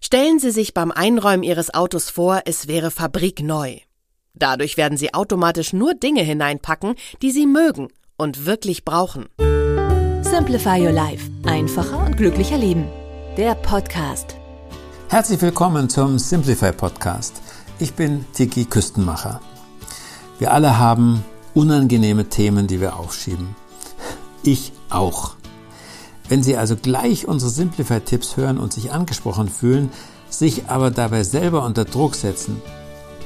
Stellen Sie sich beim Einräumen Ihres Autos vor, es wäre fabrikneu. Dadurch werden Sie automatisch nur Dinge hineinpacken, die Sie mögen und wirklich brauchen. Simplify Your Life. Einfacher und glücklicher Leben. Der Podcast. Herzlich willkommen zum Simplify Podcast. Ich bin Tiki Küstenmacher. Wir alle haben unangenehme Themen, die wir aufschieben. Ich auch. Wenn Sie also gleich unsere Simplify-Tipps hören und sich angesprochen fühlen, sich aber dabei selber unter Druck setzen,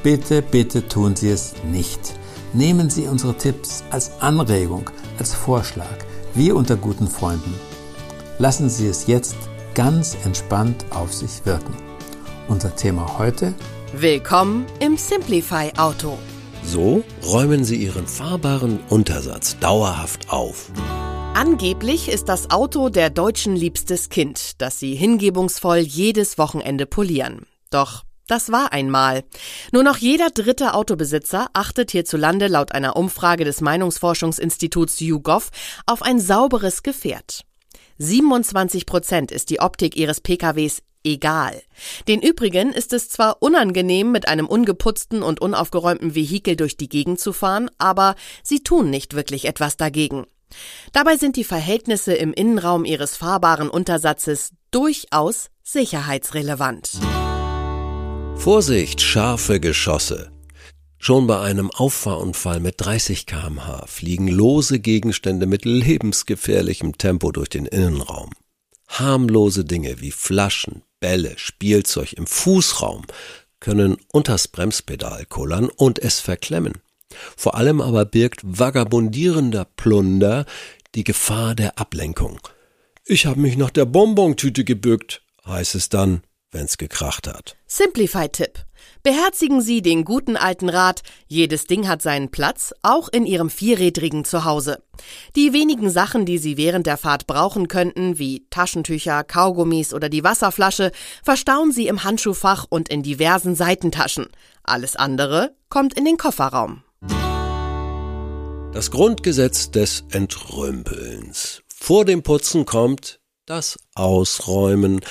bitte, bitte tun Sie es nicht. Nehmen Sie unsere Tipps als Anregung, als Vorschlag, wie unter guten Freunden. Lassen Sie es jetzt ganz entspannt auf sich wirken. Unser Thema heute? Willkommen im Simplify Auto. So räumen Sie Ihren fahrbaren Untersatz dauerhaft auf. Angeblich ist das Auto der Deutschen liebstes Kind, das sie hingebungsvoll jedes Wochenende polieren. Doch das war einmal. Nur noch jeder dritte Autobesitzer achtet hierzulande laut einer Umfrage des Meinungsforschungsinstituts YouGov auf ein sauberes Gefährt. 27 Prozent ist die Optik ihres PKWs egal. Den übrigen ist es zwar unangenehm, mit einem ungeputzten und unaufgeräumten Vehikel durch die Gegend zu fahren, aber sie tun nicht wirklich etwas dagegen. Dabei sind die Verhältnisse im Innenraum ihres fahrbaren Untersatzes durchaus sicherheitsrelevant. Vorsicht, scharfe Geschosse. Schon bei einem Auffahrunfall mit 30 kmh fliegen lose Gegenstände mit lebensgefährlichem Tempo durch den Innenraum. Harmlose Dinge wie Flaschen, Bälle, Spielzeug im Fußraum können unters Bremspedal kullern und es verklemmen. Vor allem aber birgt vagabundierender Plunder die Gefahr der Ablenkung. Ich habe mich nach der Bonbontüte gebückt, heißt es dann, wenn's gekracht hat. Simplify-Tipp. Beherzigen Sie den guten alten Rat, jedes Ding hat seinen Platz, auch in Ihrem vierrädrigen Zuhause. Die wenigen Sachen, die Sie während der Fahrt brauchen könnten, wie Taschentücher, Kaugummis oder die Wasserflasche, verstauen Sie im Handschuhfach und in diversen Seitentaschen. Alles andere kommt in den Kofferraum. Das Grundgesetz des Entrümpelns. Vor dem Putzen kommt das Ausräumen,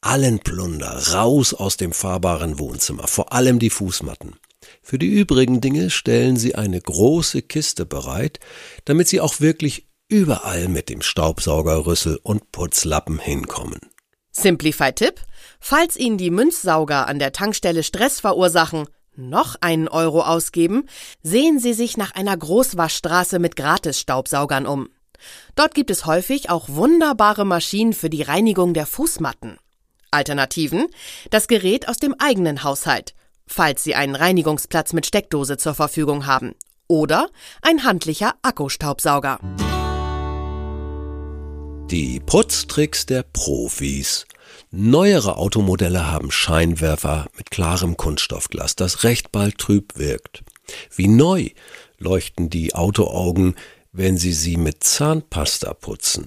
allen Plunder raus aus dem fahrbaren Wohnzimmer, vor allem die Fußmatten. Für die übrigen Dinge stellen Sie eine große Kiste bereit, damit Sie auch wirklich überall mit dem Staubsaugerrüssel und Putzlappen hinkommen. Simplify-Tipp. Falls Ihnen die Münzsauger an der Tankstelle Stress verursachen, noch einen Euro ausgeben, sehen Sie sich nach einer Großwaschstraße mit Gratis-Staubsaugern um. Dort gibt es häufig auch wunderbare Maschinen für die Reinigung der Fußmatten. Alternativen? Das Gerät aus dem eigenen Haushalt, falls Sie einen Reinigungsplatz mit Steckdose zur Verfügung haben. Oder ein handlicher Akkustaubsauger. Die Putztricks der Profis. Neuere Automodelle haben Scheinwerfer mit klarem Kunststoffglas, das recht bald trüb wirkt. Wie neu leuchten die Autoaugen, wenn Sie sie mit Zahnpasta putzen.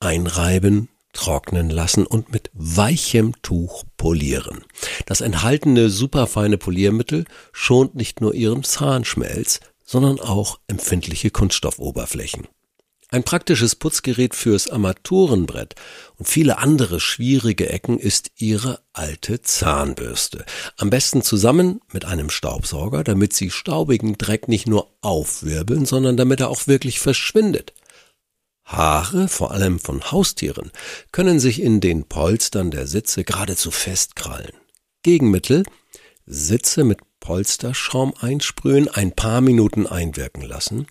Einreiben, trocknen lassen und mit weichem Tuch polieren. Das enthaltene superfeine Poliermittel schont nicht nur Ihren Zahnschmelz, sondern auch empfindliche Kunststoffoberflächen. Ein praktisches Putzgerät fürs Armaturenbrett und viele andere schwierige Ecken ist Ihre alte Zahnbürste. Am besten zusammen mit einem Staubsauger, damit Sie staubigen Dreck nicht nur aufwirbeln, sondern damit er auch wirklich verschwindet. Haare, vor allem von Haustieren, können sich in den Polstern der Sitze geradezu festkrallen. Gegenmittel Sitze mit Polsterschaum einsprühen, ein paar Minuten einwirken lassen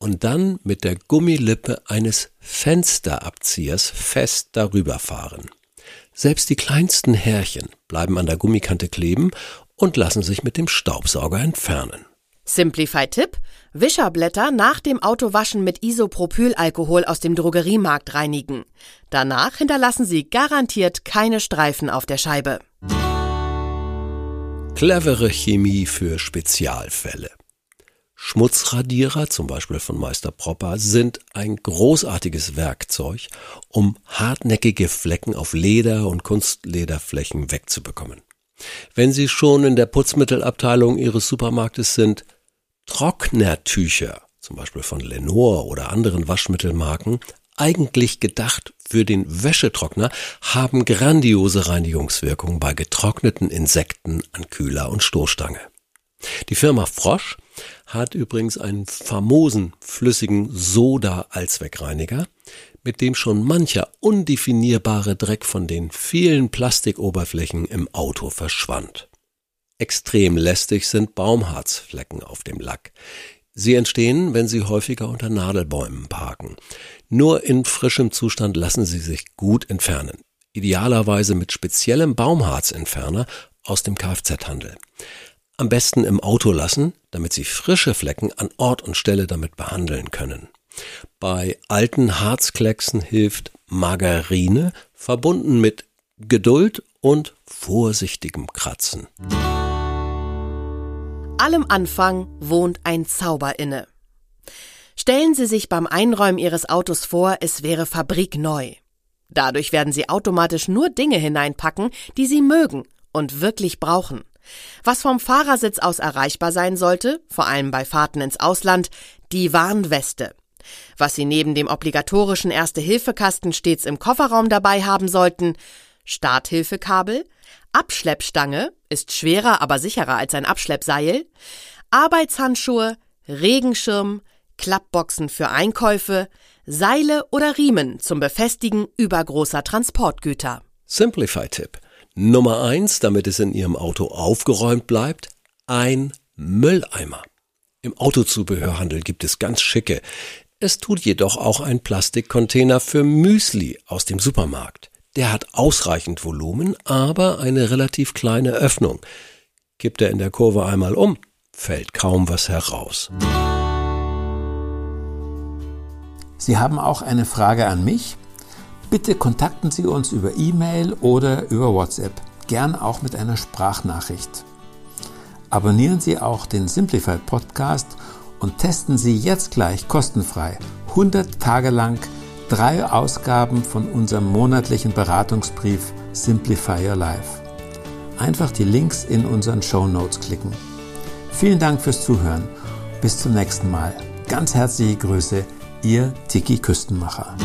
und dann mit der Gummilippe eines Fensterabziehers fest darüber fahren. Selbst die kleinsten Härchen bleiben an der Gummikante kleben und lassen sich mit dem Staubsauger entfernen. Simplify-Tipp: Wischerblätter nach dem Autowaschen mit Isopropylalkohol aus dem Drogeriemarkt reinigen. Danach hinterlassen Sie garantiert keine Streifen auf der Scheibe. Clevere Chemie für Spezialfälle. Schmutzradierer, zum Beispiel von Meister Propper, sind ein großartiges Werkzeug, um hartnäckige Flecken auf Leder und Kunstlederflächen wegzubekommen. Wenn Sie schon in der Putzmittelabteilung Ihres Supermarktes sind, Trocknertücher, zum Beispiel von Lenore oder anderen Waschmittelmarken, eigentlich gedacht für den Wäschetrockner, haben grandiose Reinigungswirkungen bei getrockneten Insekten an Kühler und Stoßstange. Die Firma Frosch hat übrigens einen famosen flüssigen Soda-Allzweckreiniger, mit dem schon mancher undefinierbare Dreck von den vielen Plastikoberflächen im Auto verschwand. Extrem lästig sind Baumharzflecken auf dem Lack. Sie entstehen, wenn Sie häufiger unter Nadelbäumen parken. Nur in frischem Zustand lassen sie sich gut entfernen. Idealerweise mit speziellem Baumharzentferner aus dem Kfz-Handel. Am besten im Auto lassen, damit Sie frische Flecken an Ort und Stelle damit behandeln können. Bei alten Harzklecksen hilft Margarine, verbunden mit Geduld und vorsichtigem Kratzen. Allem Anfang wohnt ein Zauber inne. Stellen Sie sich beim Einräumen Ihres Autos vor, es wäre fabrikneu. Dadurch werden Sie automatisch nur Dinge hineinpacken, die Sie mögen und wirklich brauchen. Was vom Fahrersitz aus erreichbar sein sollte, vor allem bei Fahrten ins Ausland, die Warnweste. Was Sie neben dem obligatorischen Erste-Hilfe-Kasten stets im Kofferraum dabei haben sollten, Starthilfekabel, Abschleppstange, ist schwerer, aber sicherer als ein Abschleppseil, Arbeitshandschuhe, Regenschirm, Klappboxen für Einkäufe, Seile oder Riemen zum Befestigen übergroßer Transportgüter. Simplify-Tipp. Nummer eins, damit es in Ihrem Auto aufgeräumt bleibt, ein Mülleimer. Im Autozubehörhandel gibt es ganz schicke. Es tut jedoch auch ein Plastikcontainer für Müsli aus dem Supermarkt. Der hat ausreichend Volumen, aber eine relativ kleine Öffnung. Kippt er in der Kurve einmal um, fällt kaum was heraus. Sie haben auch eine Frage an mich? Bitte kontakten Sie uns über E-Mail oder über WhatsApp, gern auch mit einer Sprachnachricht. Abonnieren Sie auch den Simplify Podcast und testen Sie jetzt gleich kostenfrei 100 Tage lang drei Ausgaben von unserem monatlichen Beratungsbrief Simplify Your Life. Einfach die Links in unseren Show Notes klicken. Vielen Dank fürs Zuhören. Bis zum nächsten Mal. Ganz herzliche Grüße, Ihr Tiki Küstenmacher.